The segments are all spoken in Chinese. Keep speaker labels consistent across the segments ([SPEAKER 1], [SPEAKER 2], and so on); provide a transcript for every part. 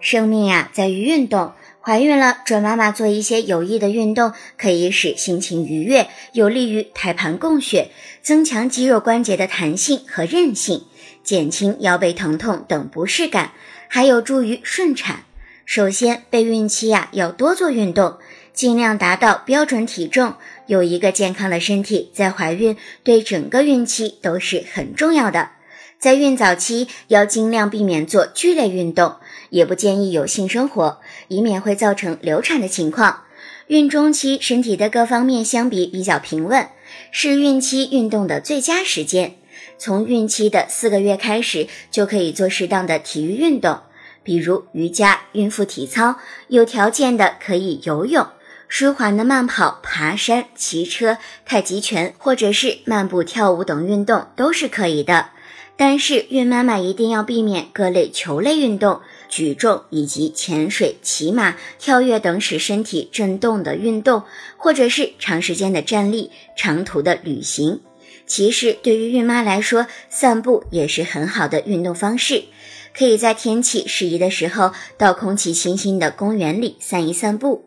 [SPEAKER 1] 生命呀，在于运动。怀孕了，准妈妈做一些有益的运动，可以使心情愉悦，有利于胎盘供血，增强肌肉关节的弹性和韧性，减轻腰背疼痛等不适感，还有助于顺产。首先，备孕期呀，要多做运动，尽量达到标准体重。有一个健康的身体，在怀孕对整个孕期都是很重要的。在孕早期，要尽量避免做剧烈运动，也不建议有性生活，以免会造成流产的情况。孕中期身体的各方面相比比较平稳，是孕期运动的最佳时间。从孕期的四个月开始，就可以做适当的体育运动，比如瑜伽、孕妇体操，有条件的可以游泳，舒缓的慢跑、爬山、骑车、太极拳，或者是漫步、跳舞等运动都是可以的。但是孕妈妈一定要避免各类球类运动、举重以及潜水、骑马、跳跃等使身体震动的运动，或者是长时间的站立、长途的旅行。其实对于孕妈来说，散步也是很好的运动方式。可以在天气适宜的时候，到空气清新的公园里散一散步。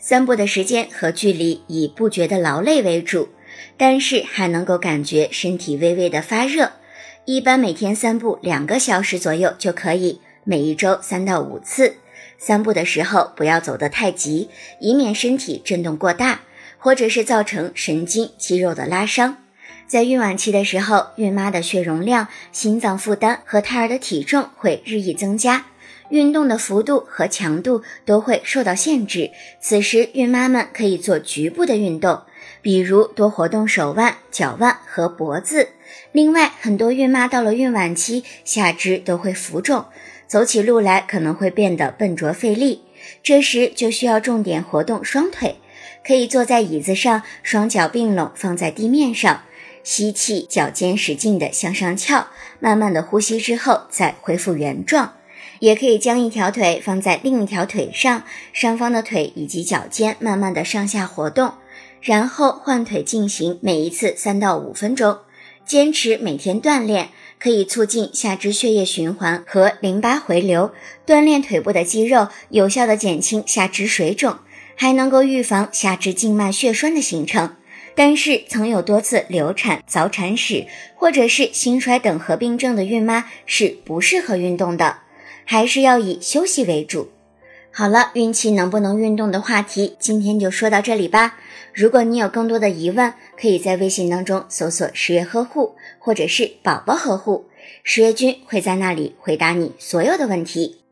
[SPEAKER 1] 散步的时间和距离以不觉得劳累为主，但是还能够感觉身体微微的发热。一般每天散步两个小时左右就可以，每一周三到五次。散步的时候不要走得太急，以免身体震动过大，或者是造成神经肌肉的拉伤。在孕晚期的时候，孕妈的血容量、心脏负担和胎儿的体重会日益增加，运动的幅度和强度都会受到限制。此时，孕妈们可以做局部的运动。比如多活动手腕、脚腕和脖子。另外，很多孕妈到了孕晚期，下肢都会浮肿，走起路来可能会变得笨拙费力。这时就需要重点活动双腿，可以坐在椅子上，双脚并拢放在地面上，吸气，脚尖使劲的向上翘，慢慢的呼吸之后再恢复原状。也可以将一条腿放在另一条腿上，上方的腿以及脚尖慢慢的上下活动。然后换腿进行，每一次三到五分钟，坚持每天锻炼，可以促进下肢血液循环和淋巴回流，锻炼腿部的肌肉，有效的减轻下肢水肿，还能够预防下肢静脉血栓的形成。但是，曾有多次流产、早产史或者是心衰等合并症的孕妈是不适合运动的，还是要以休息为主。好了，孕期能不能运动的话题，今天就说到这里吧。如果你有更多的疑问，可以在微信当中搜索“十月呵护”或者是“宝宝呵护”，十月君会在那里回答你所有的问题。